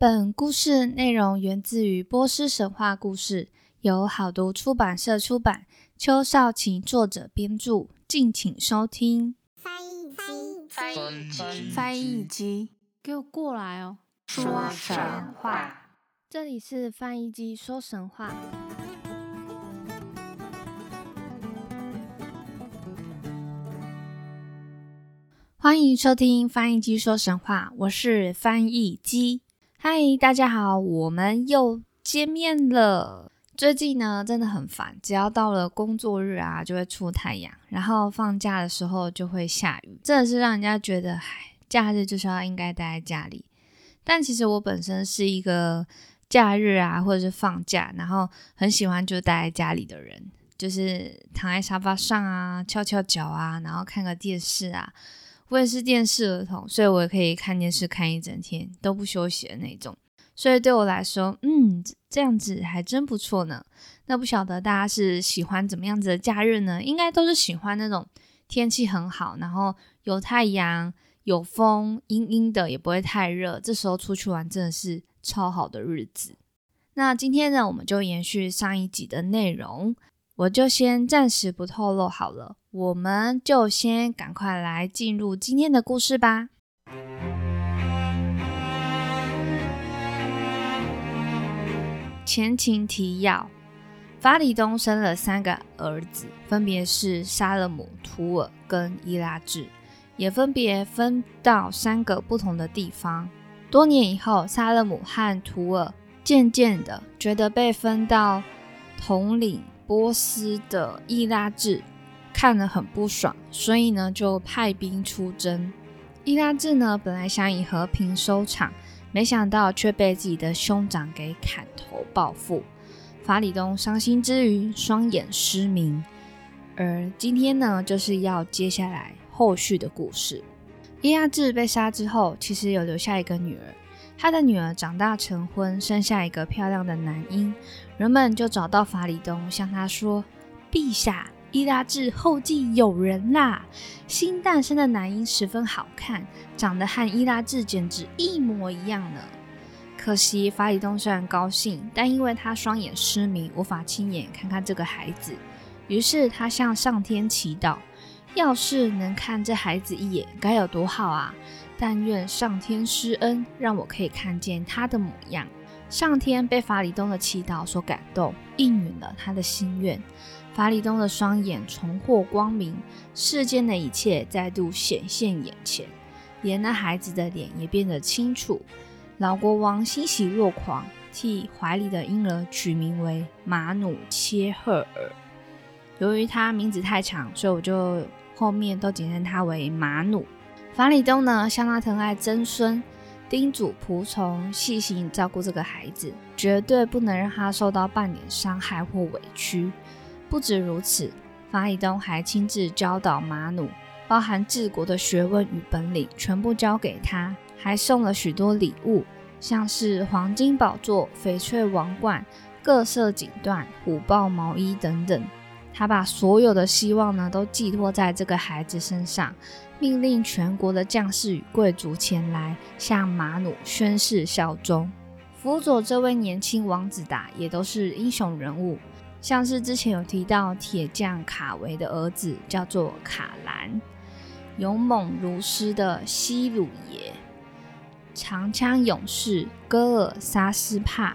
本故事内容源自于波斯神话故事，由好读出版社出版，邱少奇作者编著，敬请收听。翻译机，翻译机，翻译机，给我过来哦！说神话。这里是翻译机说神话。欢迎收听翻译机说神话，我是翻译机。嗨，大家好，我们又见面了。最近呢，真的很烦，只要到了工作日啊，就会出太阳，然后放假的时候就会下雨，真的是让人家觉得，唉，假日就是要应该待在家里。但其实我本身是一个假日啊，或者是放假，然后很喜欢就待在家里的人，就是躺在沙发上啊，翘翘脚啊，然后看个电视啊。我也是电视儿童，所以我也可以看电视看一整天都不休息的那种。所以对我来说，嗯，这样子还真不错呢。那不晓得大家是喜欢怎么样子的假日呢？应该都是喜欢那种天气很好，然后有太阳、有风、阴阴的，也不会太热。这时候出去玩真的是超好的日子。那今天呢，我们就延续上一集的内容。我就先暂时不透露好了，我们就先赶快来进入今天的故事吧。前情提要：法里东生了三个儿子，分别是沙勒姆、图尔跟伊拉治，也分别分到三个不同的地方。多年以后，沙勒姆和图尔渐渐的觉得被分到统领。波斯的伊拉治看了很不爽，所以呢就派兵出征。伊拉治呢本来想以和平收场，没想到却被自己的兄长给砍头报复。法里东伤心之余，双眼失明。而今天呢，就是要接下来后续的故事。伊拉治被杀之后，其实有留下一个女儿。他的女儿长大成婚，生下一个漂亮的男婴，人们就找到法里东，向他说：“陛下，伊拉治后继有人啦！新诞生的男婴十分好看，长得和伊拉治简直一模一样呢。”可惜法里东虽然高兴，但因为他双眼失明，无法亲眼看看这个孩子，于是他向上天祈祷：“要是能看这孩子一眼，该有多好啊！”但愿上天施恩，让我可以看见他的模样。上天被法里东的祈祷所感动，应允了他的心愿。法里东的双眼重获光明，世间的一切再度显现眼前，连那孩子的脸也变得清楚。老国王欣喜若狂，替怀里的婴儿取名为马努切赫尔。由于他名字太长，所以我就后面都简称他为马努。法里东呢，向他疼爱曾孙，叮嘱仆从细心照顾这个孩子，绝对不能让他受到半点伤害或委屈。不止如此，法里东还亲自教导马努，包含治国的学问与本领，全部教给他，还送了许多礼物，像是黄金宝座、翡翠王冠、各色锦缎、虎豹毛衣等等。他把所有的希望呢，都寄托在这个孩子身上。命令全国的将士与贵族前来向马努宣誓效忠，辅佐这位年轻王子的也都是英雄人物，像是之前有提到铁匠卡维的儿子叫做卡兰，勇猛如狮的西鲁耶，长枪勇士戈尔沙斯帕，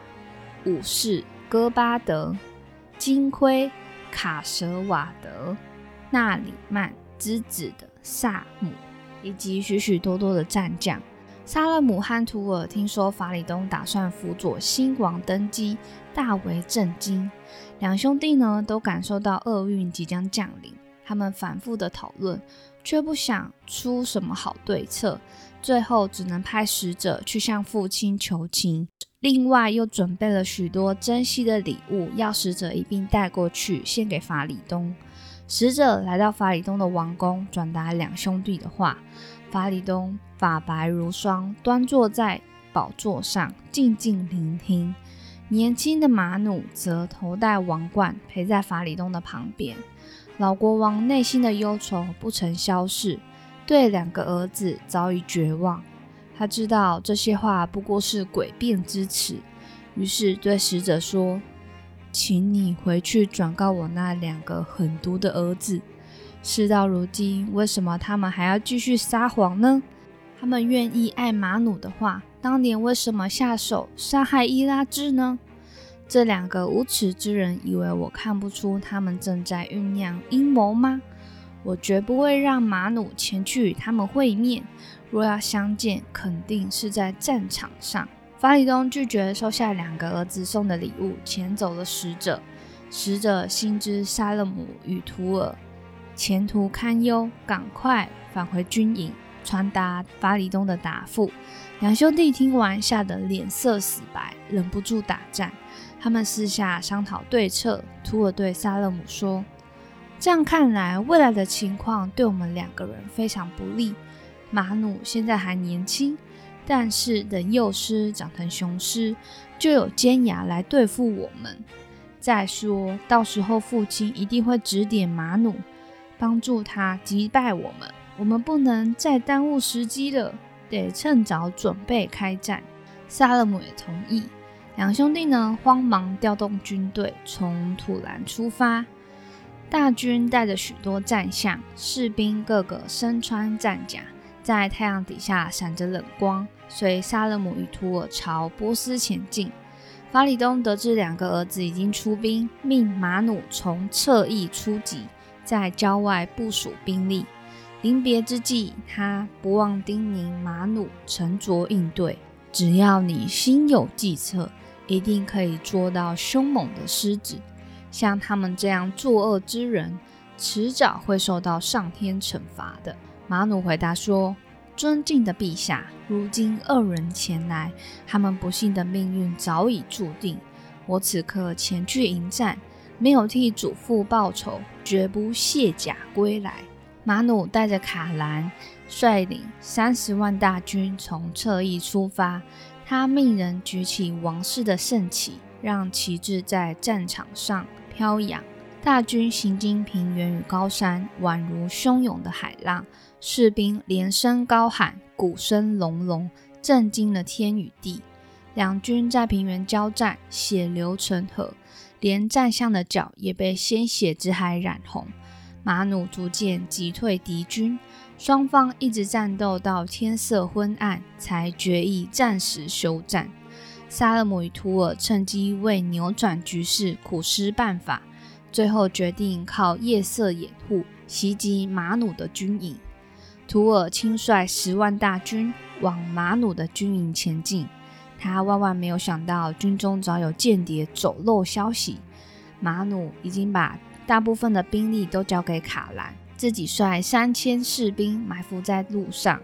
武士戈巴德，金盔卡舍瓦德，纳里曼之子的。萨姆以及许许多多的战将，萨勒姆和图尔听说法里东打算辅佐新王登基，大为震惊。两兄弟呢都感受到厄运即将降临，他们反复的讨论，却不想出什么好对策，最后只能派使者去向父亲求情。另外又准备了许多珍惜的礼物，要使者一并带过去献给法里东。使者来到法里东的王宫，转达两兄弟的话。法里东发白如霜，端坐在宝座上，静静聆听。年轻的马努则头戴王冠，陪在法里东的旁边。老国王内心的忧愁不曾消逝，对两个儿子早已绝望。他知道这些话不过是诡辩之词，于是对使者说：“请你回去转告我那两个狠毒的儿子，事到如今，为什么他们还要继续撒谎呢？他们愿意爱马努的话，当年为什么下手杀害伊拉兹呢？这两个无耻之人以为我看不出他们正在酝酿阴谋吗？我绝不会让马努前去与他们会面。若要相见，肯定是在战场上。”法里东拒绝收下两个儿子送的礼物，遣走了使者。使者心知沙勒姆与图尔前途堪忧，赶快返回军营，传达法里东的答复。两兄弟听完，吓得脸色死白，忍不住打战。他们私下商讨对策。图尔对沙勒姆说：“这样看来，未来的情况对我们两个人非常不利。马努现在还年轻。”但是等幼狮长成雄狮，就有尖牙来对付我们。再说到时候，父亲一定会指点马努，帮助他击败我们。我们不能再耽误时机了，得趁早准备开战。萨勒姆也同意。两兄弟呢，慌忙调动军队，从土兰出发。大军带着许多战象，士兵个个身穿战甲。在太阳底下闪着冷光，随沙勒姆与图尔朝波斯前进。法里东得知两个儿子已经出兵，命马努从侧翼出击，在郊外部署兵力。临别之际，他不忘叮咛马努沉着应对：只要你心有计策，一定可以捉到凶猛的狮子。像他们这样作恶之人，迟早会受到上天惩罚的。马努回答说：“尊敬的陛下，如今二人前来，他们不幸的命运早已注定。我此刻前去迎战，没有替祖父报仇，绝不卸甲归来。”马努带着卡兰，率领三十万大军从侧翼出发。他命人举起王室的圣旗，让旗帜在战场上飘扬。大军行经平原与高山，宛如汹涌的海浪。士兵连声高喊，鼓声隆隆，震惊了天与地。两军在平原交战，血流成河，连战象的脚也被鲜血之海染红。马努逐渐击退敌军，双方一直战斗到天色昏暗，才决意暂时休战。萨勒姆与图尔趁机为扭转局势苦思办法，最后决定靠夜色掩护，袭击马努的军营。图尔亲率十万大军往马努的军营前进，他万万没有想到军中早有间谍走漏消息。马努已经把大部分的兵力都交给卡兰，自己率三千士兵埋伏在路上，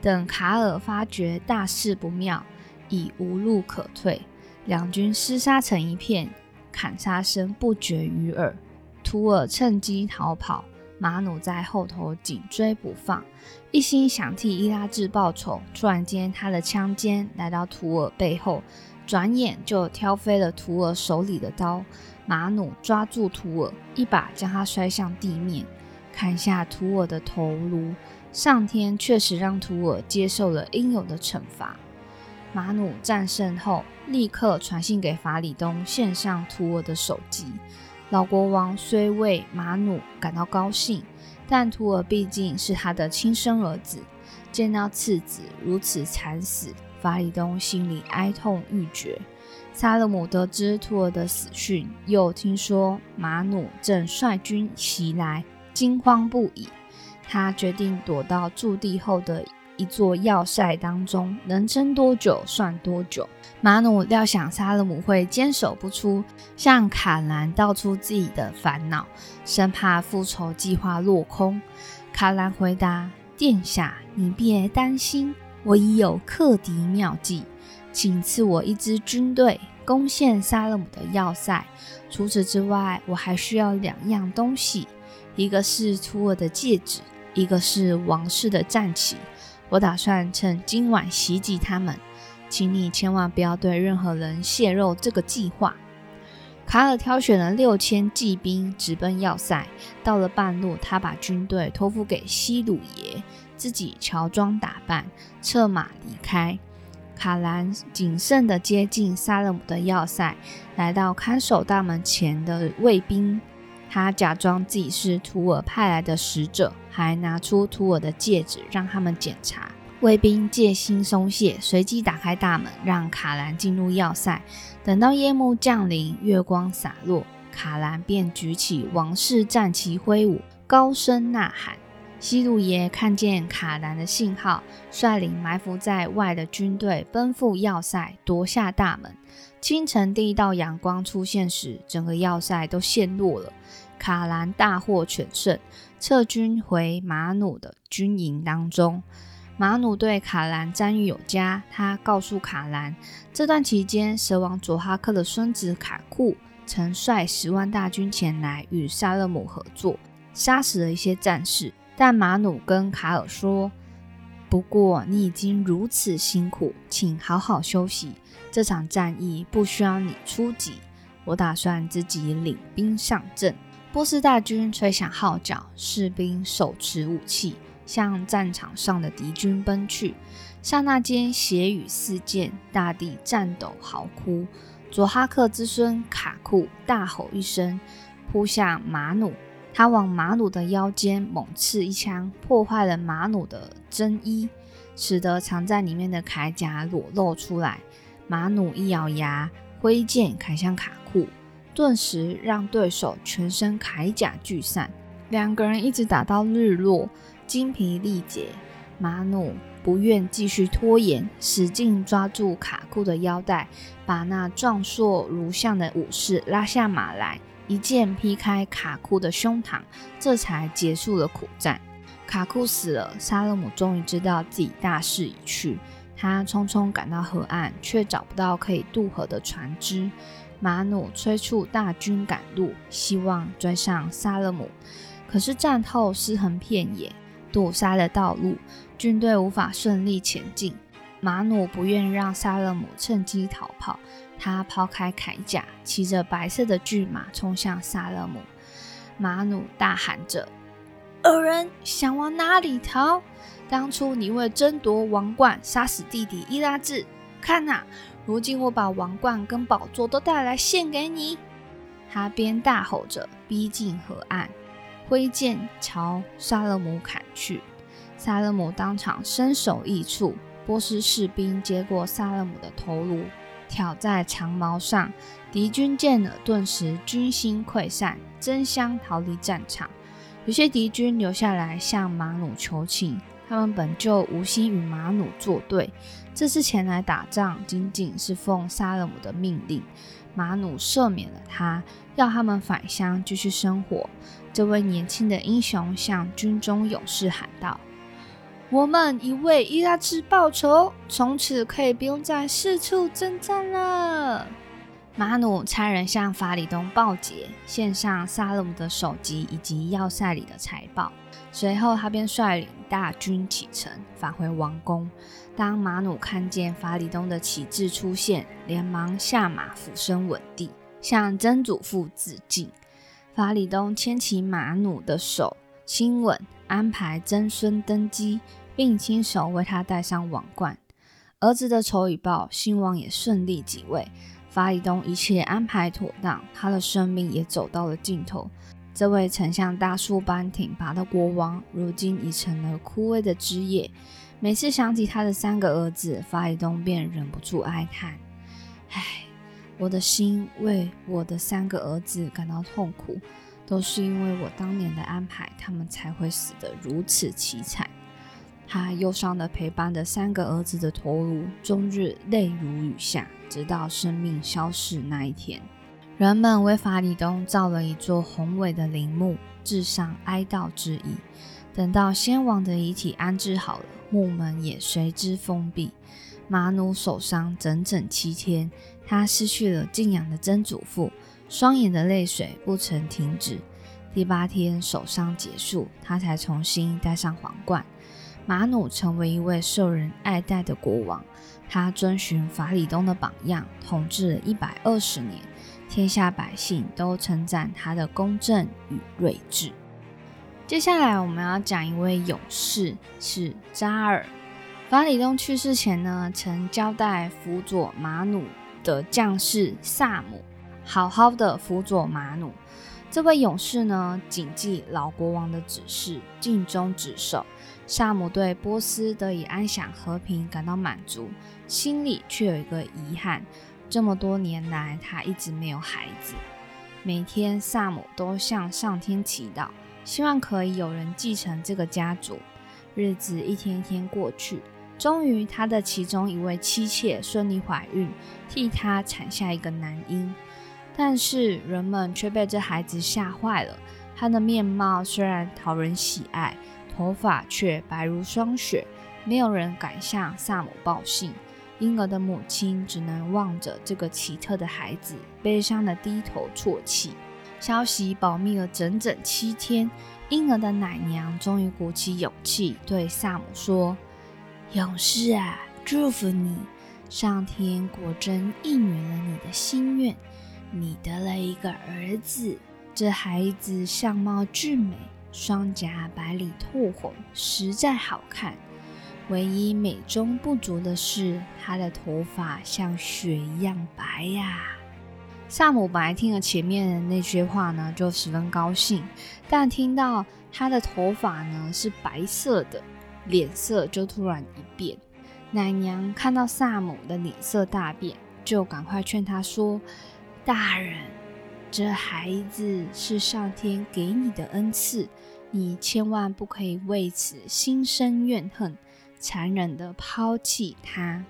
等卡尔发觉大事不妙，已无路可退，两军厮杀成一片，砍杀声不绝于耳。图尔趁机逃跑。马努在后头紧追不放，一心想替伊拉治报仇。突然间，他的枪尖来到图尔背后，转眼就挑飞了图尔手里的刀。马努抓住图尔，一把将他摔向地面，砍下图尔的头颅。上天确实让图尔接受了应有的惩罚。马努战胜后，立刻传信给法里东，献上图尔的首级。老国王虽为马努感到高兴，但图尔毕竟是他的亲生儿子，见到次子如此惨死，法里东心里哀痛欲绝。萨勒姆得知图尔的死讯，又听说马努正率军袭来，惊慌不已。他决定躲到驻地后的。一座要塞当中，能撑多久算多久。马努料想沙勒姆会坚守不出，向卡兰道出自己的烦恼，生怕复仇计划落空。卡兰回答：“殿下，你别担心，我已有克敌妙计，请赐我一支军队，攻陷沙勒姆的要塞。除此之外，我还需要两样东西，一个是图尔的戒指，一个是王室的战旗。”我打算趁今晚袭击他们，请你千万不要对任何人泄露这个计划。卡尔挑选了六千骑兵，直奔要塞。到了半路，他把军队托付给西鲁爷，自己乔装打扮，策马离开。卡兰谨慎地接近萨勒姆的要塞，来到看守大门前的卫兵，他假装自己是图尔派来的使者，还拿出图尔的戒指让他们检查。卫兵戒心松懈，随即打开大门，让卡兰进入要塞。等到夜幕降临，月光洒落，卡兰便举起王室战旗挥舞，高声呐喊。西鲁爷看见卡兰的信号，率领埋伏在外的军队奔赴要塞，夺下大门。清晨第一道阳光出现时，整个要塞都陷落了。卡兰大获全胜，撤军回马努的军营当中。马努对卡兰赞誉有加，他告诉卡兰，这段期间蛇王佐哈克的孙子卡库曾率十万大军前来与萨勒姆合作，杀死了一些战士。但马努跟卡尔说：“不过你已经如此辛苦，请好好休息。这场战役不需要你出击，我打算自己领兵上阵。”波斯大军吹响号角，士兵手持武器向战场上的敌军奔去。刹那间，血雨四溅，大地颤抖嚎哭。佐哈克之孙卡库大吼一声，扑向马努。他往马努的腰间猛刺一枪，破坏了马努的真衣，使得藏在里面的铠甲裸露出来。马努一咬牙，挥剑砍向卡库，顿时让对手全身铠甲俱散。两个人一直打到日落，精疲力竭。马努不愿继续拖延，使劲抓住卡库的腰带，把那壮硕如象的武士拉下马来。一剑劈开卡库的胸膛，这才结束了苦战。卡库死了，沙勒姆终于知道自己大势已去。他匆匆赶到河岸，却找不到可以渡河的船只。马努催促大军赶路，希望追上沙勒姆。可是战后尸横遍野，堵塞了道路，军队无法顺利前进。马努不愿让沙勒姆趁机逃跑。他抛开铠甲，骑着白色的巨马冲向萨勒姆。马努大喊着：“恶人，想往哪里逃？当初你为争夺王冠，杀死弟弟伊拉治。看呐，如今我把王冠跟宝座都带来献给你。”他边大吼着，逼近河岸，挥剑朝萨勒姆砍去。萨勒姆当场身首异处。波斯士兵接过萨勒姆的头颅。挑在长矛上，敌军见了，顿时军心溃散，争相逃离战场。有些敌军留下来向马努求情，他们本就无心与马努作对，这次前来打仗，仅仅是奉萨勒姆的命令。马努赦免了他，要他们返乡继续生活。这位年轻的英雄向军中勇士喊道。我们已为伊拉克报仇，从此可以不用再四处征战了。马努差人向法里东报捷，献上萨勒姆的首级以及要塞里的财宝。随后，他便率领大军启程，返回王宫。当马努看见法里东的旗帜出现，连忙下马俯身稳地，向曾祖父致敬。法里东牵起马努的手，亲吻，安排曾孙登基。并亲手为他戴上王冠。儿子的仇已报，新王也顺利即位。法里东一切安排妥当，他的生命也走到了尽头。这位曾像大树般挺拔的国王，如今已成了枯萎的枝叶。每次想起他的三个儿子，法里东便忍不住哀叹：“唉，我的心为我的三个儿子感到痛苦，都是因为我当年的安排，他们才会死得如此凄惨。”他忧伤地陪伴着三个儿子的头颅，终日泪如雨下，直到生命消逝那一天。人们为法里东造了一座宏伟的陵墓，致上哀悼之意。等到先王的遗体安置好了，墓门也随之封闭。马努受伤整整七天，他失去了敬仰的曾祖父，双眼的泪水不曾停止。第八天，手伤结束，他才重新戴上皇冠。马努成为一位受人爱戴的国王，他遵循法里东的榜样，统治了一百二十年，天下百姓都称赞他的公正与睿智。接下来我们要讲一位勇士，是扎尔。法里东去世前呢，曾交代辅佐马努的将士萨姆，好好的辅佐马努。这位勇士呢，谨记老国王的指示，尽忠职守。萨姆对波斯得以安享和平感到满足，心里却有一个遗憾：这么多年来，他一直没有孩子。每天，萨姆都向上天祈祷，希望可以有人继承这个家族。日子一天一天过去，终于，他的其中一位妻妾顺利怀孕，替他产下一个男婴。但是人们却被这孩子吓坏了。他的面貌虽然讨人喜爱，头发却白如霜雪。没有人敢向萨姆报信，婴儿的母亲只能望着这个奇特的孩子，悲伤的低头啜泣。消息保密了整整七天，婴儿的奶娘终于鼓起勇气对萨姆说：“勇士啊，祝福你，上天果真应允了你的心愿。”你得了一个儿子，这孩子相貌俊美，双颊白里透红，实在好看。唯一美中不足的是，他的头发像雪一样白呀。萨姆白听了前面的那句话呢，就十分高兴，但听到他的头发呢是白色的，脸色就突然一变。奶娘看到萨姆的脸色大变，就赶快劝他说。大人，这孩子是上天给你的恩赐，你千万不可以为此心生怨恨，残忍的抛弃他。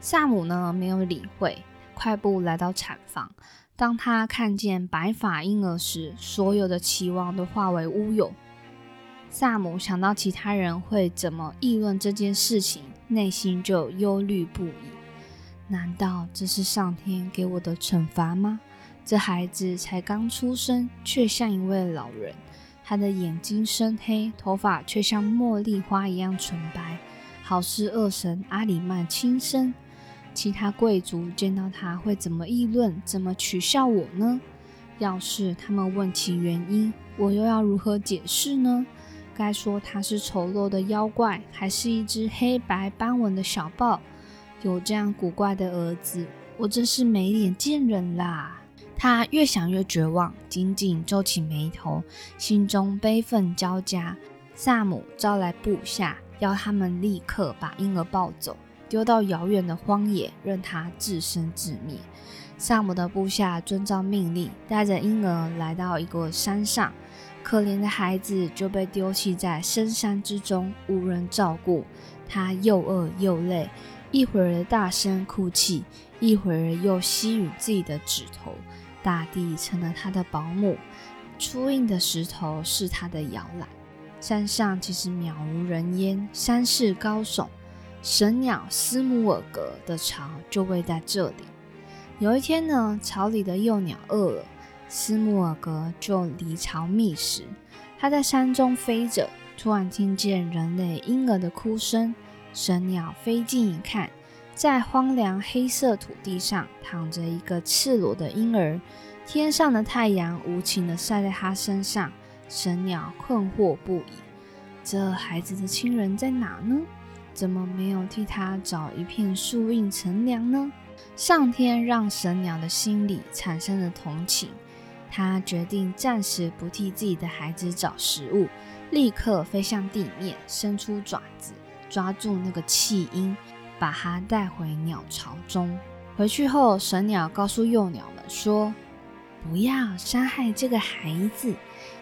萨姆呢，没有理会，快步来到产房。当他看见白发婴儿时，所有的期望都化为乌有。萨姆想到其他人会怎么议论这件事情，内心就忧虑不已。难道这是上天给我的惩罚吗？这孩子才刚出生，却像一位老人。他的眼睛深黑，头发却像茉莉花一样纯白，好似恶神阿里曼亲生。其他贵族见到他会怎么议论，怎么取笑我呢？要是他们问起原因，我又要如何解释呢？该说他是丑陋的妖怪，还是一只黑白斑纹的小豹？有这样古怪的儿子，我真是没脸见人啦！他越想越绝望，紧紧皱起眉头，心中悲愤交加。萨姆招来部下，要他们立刻把婴儿抱走，丢到遥远的荒野，任他自生自灭。萨姆的部下遵照命令，带着婴儿来到一个山上，可怜的孩子就被丢弃在深山之中，无人照顾。他又饿又累。一会儿大声哭泣，一会儿又吸吮自己的指头。大地成了他的保姆，粗硬的石头是他的摇篮。山上其实渺无人烟，山势高耸。神鸟斯姆尔格的巢就位在这里。有一天呢，巢里的幼鸟饿了，斯姆尔格就离巢觅食。他在山中飞着，突然听见人类婴儿的哭声。神鸟飞近一看，在荒凉黑色土地上躺着一个赤裸的婴儿，天上的太阳无情地晒在他身上。神鸟困惑不已：这孩子的亲人在哪呢？怎么没有替他找一片树荫乘凉呢？上天让神鸟的心里产生了同情，他决定暂时不替自己的孩子找食物，立刻飞向地面，伸出爪子。抓住那个弃婴，把它带回鸟巢中。回去后，神鸟告诉幼鸟们说：“不要伤害这个孩子。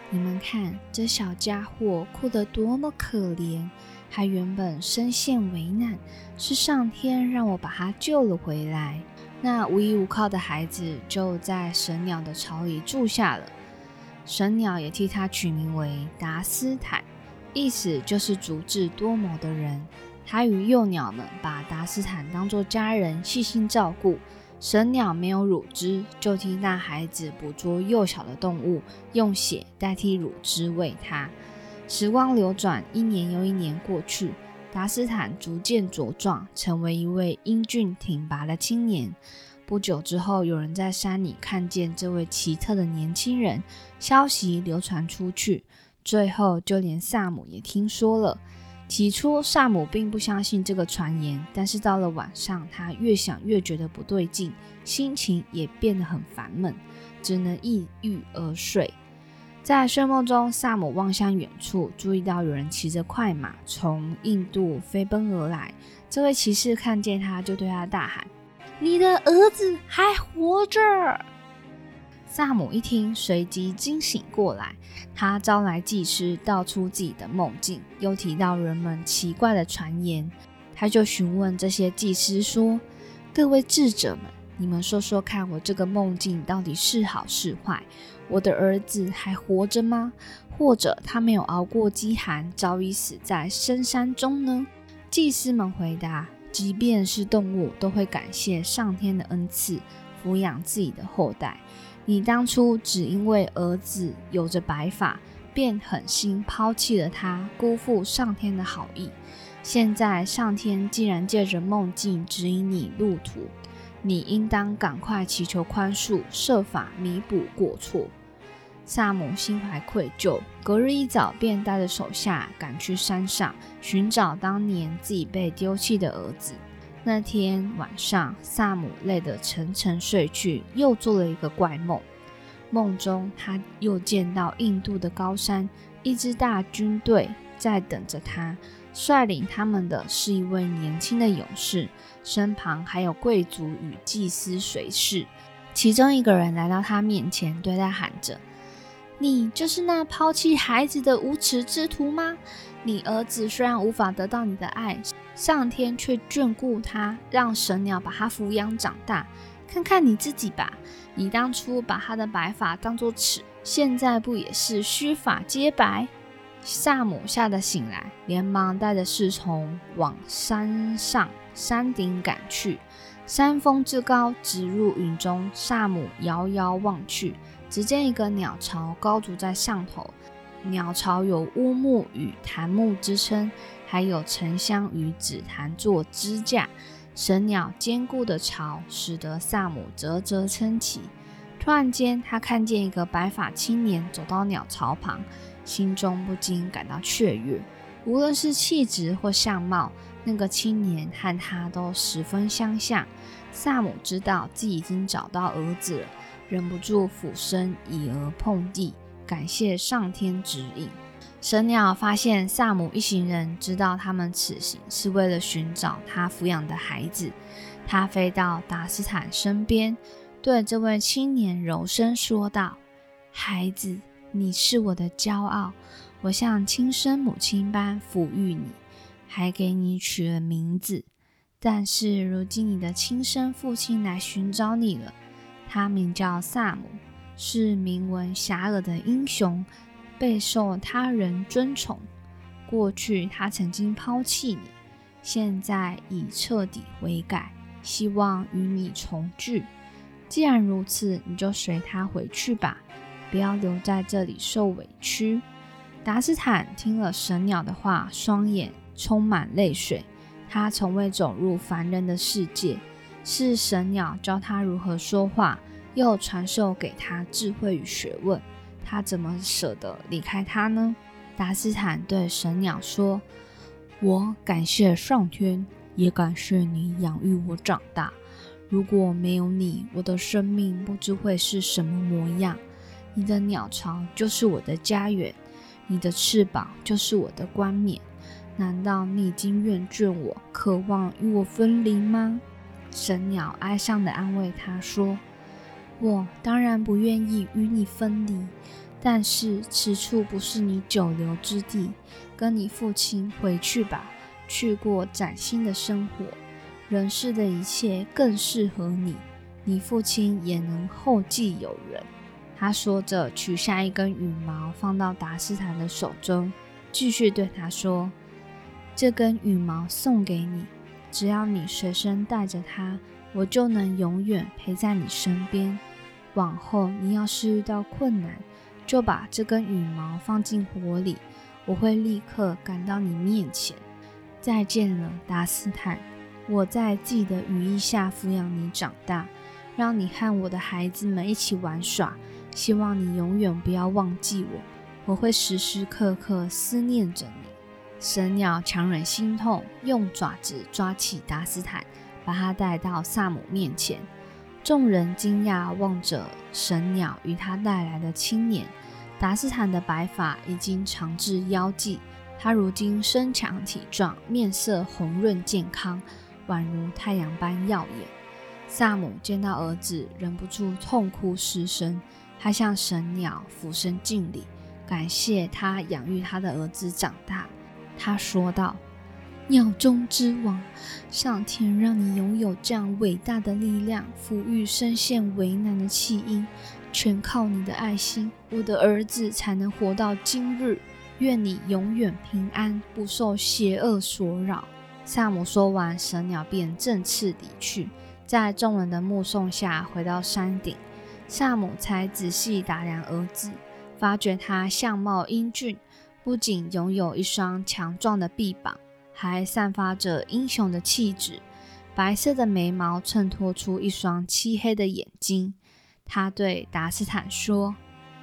你们看，这小家伙哭得多么可怜，他原本身陷危难，是上天让我把他救了回来。”那无依无靠的孩子就在神鸟的巢里住下了。神鸟也替他取名为达斯坦。意思就是足智多谋的人。他与幼鸟们把达斯坦当作家人，细心照顾。神鸟没有乳汁，就替那孩子捕捉幼小的动物，用血代替乳汁喂它。时光流转，一年又一年过去，达斯坦逐渐茁壮，成为一位英俊挺拔的青年。不久之后，有人在山里看见这位奇特的年轻人，消息流传出去。最后就连萨姆也听说了。起初，萨姆并不相信这个传言，但是到了晚上，他越想越觉得不对劲，心情也变得很烦闷，只能抑郁而睡。在睡梦中，萨姆望向远处，注意到有人骑着快马从印度飞奔而来。这位骑士看见他，就对他大喊：“你的儿子还活着！”萨姆一听，随即惊醒过来。他招来祭司，道出自己的梦境，又提到人们奇怪的传言。他就询问这些祭司说：“各位智者们，你们说说看，我这个梦境到底是好是坏？我的儿子还活着吗？或者他没有熬过饥寒，早已死在深山中呢？”祭司们回答：“即便是动物，都会感谢上天的恩赐，抚养自己的后代。”你当初只因为儿子有着白发，便狠心抛弃了他，辜负上天的好意。现在上天竟然借着梦境指引你路途，你应当赶快祈求宽恕，设法弥补过错。萨姆心怀愧疚，隔日一早便带着手下赶去山上寻找当年自己被丢弃的儿子。那天晚上，萨姆累得沉沉睡去，又做了一个怪梦。梦中，他又见到印度的高山，一支大军队在等着他。率领他们的是一位年轻的勇士，身旁还有贵族与祭司随侍。其中一个人来到他面前，对他喊着：“你就是那抛弃孩子的无耻之徒吗？你儿子虽然无法得到你的爱。”上天却眷顾他，让神鸟把他抚养长大。看看你自己吧，你当初把他的白发当作尺，现在不也是须发皆白？萨姆吓得醒来，连忙带着侍从往山上山顶赶去。山峰之高，直入云中。萨姆遥遥望去，只见一个鸟巢高筑在上头。鸟巢有乌木与檀木支撑。还有沉香与紫檀做支架，神鸟坚固的巢使得萨姆啧啧称奇。突然间，他看见一个白发青年走到鸟巢旁，心中不禁感到雀跃。无论是气质或相貌，那个青年和他都十分相像。萨姆知道自己已经找到儿子了，忍不住俯身以额碰地，感谢上天指引。神鸟发现萨姆一行人，知道他们此行是为了寻找他抚养的孩子。他飞到达斯坦身边，对这位青年柔声说道：“孩子，你是我的骄傲，我像亲生母亲般抚育你，还给你取了名字。但是如今你的亲生父亲来寻找你了，他名叫萨姆，是名闻遐迩的英雄。”备受他人尊崇。过去他曾经抛弃你，现在已彻底悔改，希望与你重聚。既然如此，你就随他回去吧，不要留在这里受委屈。达斯坦听了神鸟的话，双眼充满泪水。他从未走入凡人的世界，是神鸟教他如何说话，又传授给他智慧与学问。他怎么舍得离开他呢？达斯坦对神鸟说：“我感谢上天，也感谢你养育我长大。如果没有你，我的生命不知会是什么模样。你的鸟巢就是我的家园，你的翅膀就是我的冠冕。难道你已经厌倦我，渴望与我分离吗？”神鸟哀伤地安慰他说。我当然不愿意与你分离，但是此处不是你久留之地。跟你父亲回去吧，去过崭新的生活。人世的一切更适合你，你父亲也能后继有人。他说着，取下一根羽毛，放到达斯坦的手中，继续对他说：“这根羽毛送给你，只要你随身带着它，我就能永远陪在你身边。”往后你要是遇到困难，就把这根羽毛放进火里，我会立刻赶到你面前。再见了，达斯坦，我在自己的羽翼下抚养你长大，让你和我的孩子们一起玩耍。希望你永远不要忘记我，我会时时刻刻思念着你。神鸟强忍心痛，用爪子抓起达斯坦，把他带到萨姆面前。众人惊讶望着神鸟与他带来的青年。达斯坦的白发已经长至腰际，他如今身强体壮，面色红润健康，宛如太阳般耀眼。萨姆见到儿子，忍不住痛哭失声。他向神鸟俯身敬礼，感谢他养育他的儿子长大。他说道：“鸟中之王，上天让你拥有这样伟大的力量，抚育深陷为难的弃婴，全靠你的爱心，我的儿子才能活到今日。愿你永远平安，不受邪恶所扰。”萨姆说完，神鸟便振翅离去，在众人的目送下回到山顶。萨姆才仔细打量儿子，发觉他相貌英俊。不仅拥有一双强壮的臂膀，还散发着英雄的气质。白色的眉毛衬托出一双漆黑的眼睛。他对达斯坦说：“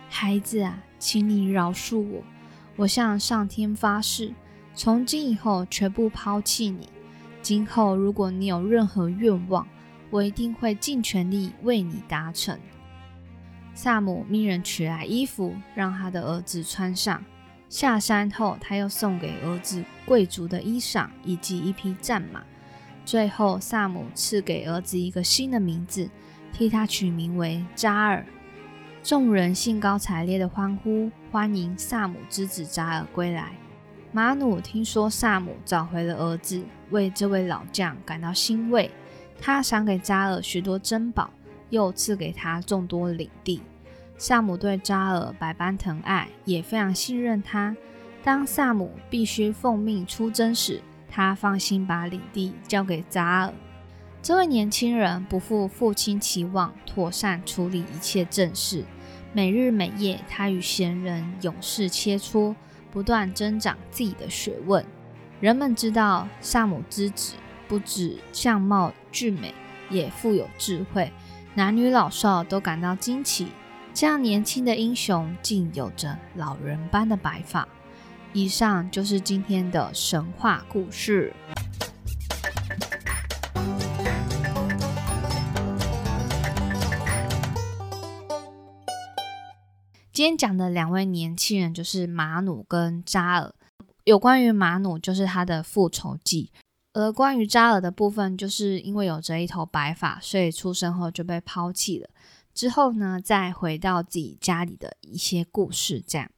孩子啊，请你饶恕我。我向上天发誓，从今以后绝不抛弃你。今后如果你有任何愿望，我一定会尽全力为你达成。”萨姆命人取来衣服，让他的儿子穿上。下山后，他又送给儿子贵族的衣裳以及一匹战马。最后，萨姆赐给儿子一个新的名字，替他取名为扎尔。众人兴高采烈地欢呼，欢迎萨姆之子扎尔归来。马努听说萨姆找回了儿子，为这位老将感到欣慰。他赏给扎尔许多珍宝，又赐给他众多领地。萨姆对扎尔百般疼爱，也非常信任他。当萨姆必须奉命出征时，他放心把领地交给扎尔。这位年轻人不负父亲期望，妥善处理一切政事。每日每夜，他与贤人勇士切磋，不断增长自己的学问。人们知道萨姆之子不止相貌俊美，也富有智慧，男女老少都感到惊奇。这样年轻的英雄，竟有着老人般的白发。以上就是今天的神话故事。今天讲的两位年轻人就是马努跟扎尔。有关于马努，就是他的复仇记；而关于扎尔的部分，就是因为有着一头白发，所以出生后就被抛弃了。之后呢，再回到自己家里的一些故事。这样，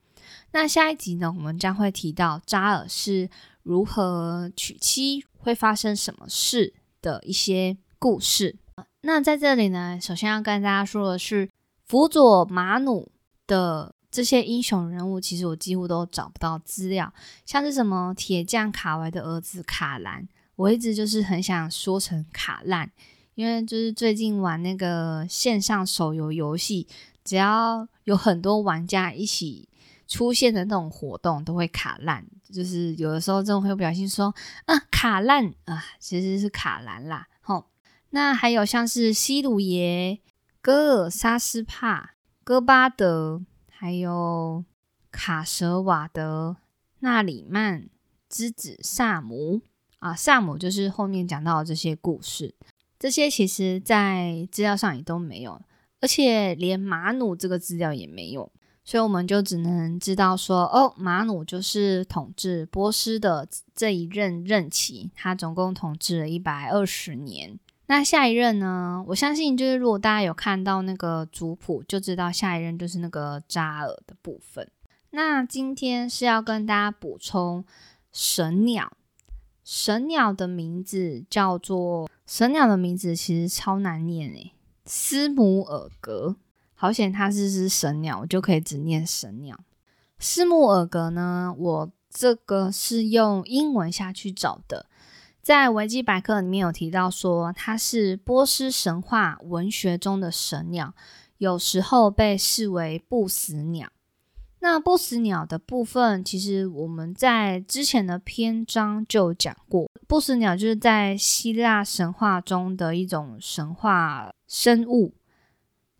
那下一集呢，我们将会提到扎尔是如何娶妻，会发生什么事的一些故事。那在这里呢，首先要跟大家说的是，辅佐马努的这些英雄人物，其实我几乎都找不到资料，像是什么铁匠卡维的儿子卡兰，我一直就是很想说成卡烂。因为就是最近玩那个线上手游游戏，只要有很多玩家一起出现的那种活动，都会卡烂。就是有的时候真的会不小心说啊卡烂啊，其实是卡蓝啦。吼，那还有像是西鲁耶、戈尔沙斯帕、戈巴德，还有卡舍瓦德、纳里曼之子萨姆啊，萨姆就是后面讲到的这些故事。这些其实，在资料上也都没有，而且连马努这个资料也没有，所以我们就只能知道说，哦，马努就是统治波斯的这一任任期，他总共统治了一百二十年。那下一任呢？我相信，就是如果大家有看到那个族谱，就知道下一任就是那个扎尔的部分。那今天是要跟大家补充神鸟。神鸟的名字叫做神鸟的名字其实超难念诶，斯姆尔格。好险它是只神鸟，我就可以只念神鸟。斯姆尔格呢，我这个是用英文下去找的，在维基百科里面有提到说它是波斯神话文学中的神鸟，有时候被视为不死鸟。那不死鸟的部分，其实我们在之前的篇章就讲过。不死鸟就是在希腊神话中的一种神话生物，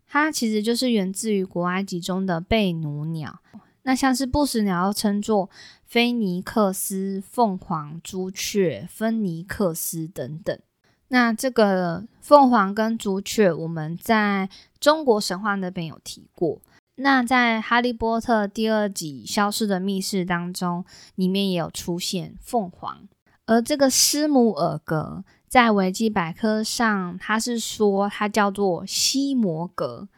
它其实就是源自于古埃及中的贝努鸟。那像是不死鸟又称作菲尼克斯、凤凰、朱雀、芬尼克斯等等。那这个凤凰跟朱雀，我们在中国神话那边有提过。那在《哈利波特》第二集《消失的密室》当中，里面也有出现凤凰。而这个斯姆尔格，在维基百科上，它是说它叫做西摩格。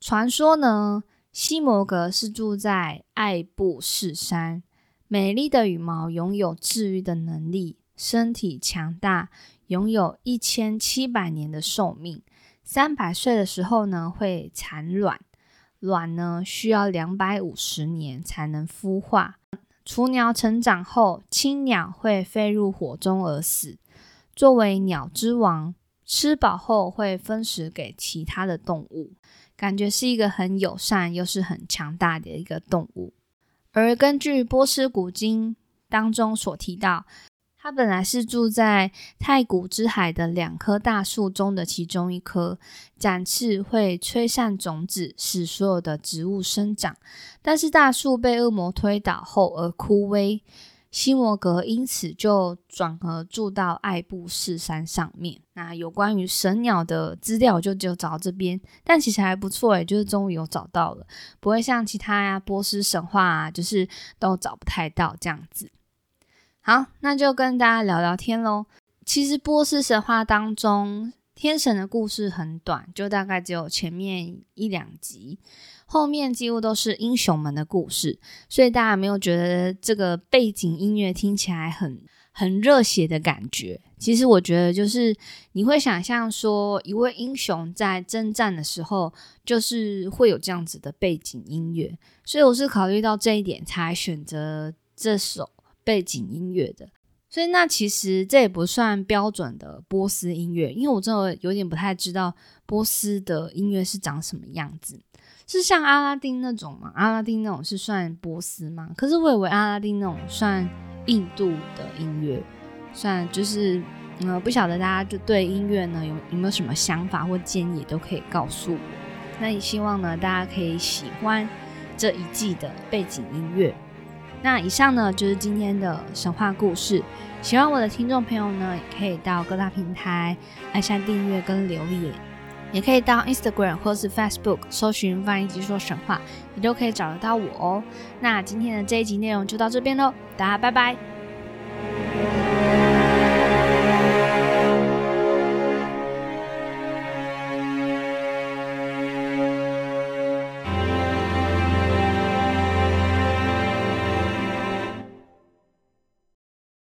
传说呢，西摩格是住在爱布士山，美丽的羽毛拥有治愈的能力，身体强大。拥有一千七百年的寿命，三百岁的时候呢会产卵，卵呢需要两百五十年才能孵化。雏鸟成长后，青鸟会飞入火中而死。作为鸟之王，吃饱后会分食给其他的动物，感觉是一个很友善又是很强大的一个动物。而根据波斯古经当中所提到。它本来是住在太古之海的两棵大树中的其中一棵，展翅会吹散种子，使所有的植物生长。但是大树被恶魔推倒后而枯萎，西摩格因此就转而住到爱布士山上面。那有关于神鸟的资料就只有找这边，但其实还不错诶，就是终于有找到了，不会像其他呀波斯神话啊，就是都找不太到这样子。好，那就跟大家聊聊天喽。其实波斯神话当中，天神的故事很短，就大概只有前面一两集，后面几乎都是英雄们的故事。所以大家没有觉得这个背景音乐听起来很很热血的感觉？其实我觉得就是你会想象说，一位英雄在征战的时候，就是会有这样子的背景音乐。所以我是考虑到这一点才选择这首。背景音乐的，所以那其实这也不算标准的波斯音乐，因为我真的有点不太知道波斯的音乐是长什么样子，是像阿拉丁那种吗？阿拉丁那种是算波斯吗？可是我以为阿拉丁那种算印度的音乐，算就是呃，不晓得大家就对音乐呢有有没有什么想法或建议，都可以告诉我。那也希望呢大家可以喜欢这一季的背景音乐。那以上呢就是今天的神话故事。喜欢我的听众朋友呢，也可以到各大平台按下订阅跟留言，也可以到 Instagram 或是 Facebook 搜寻“翻译机说神话”，你都可以找得到我哦。那今天的这一集内容就到这边喽，大家拜拜。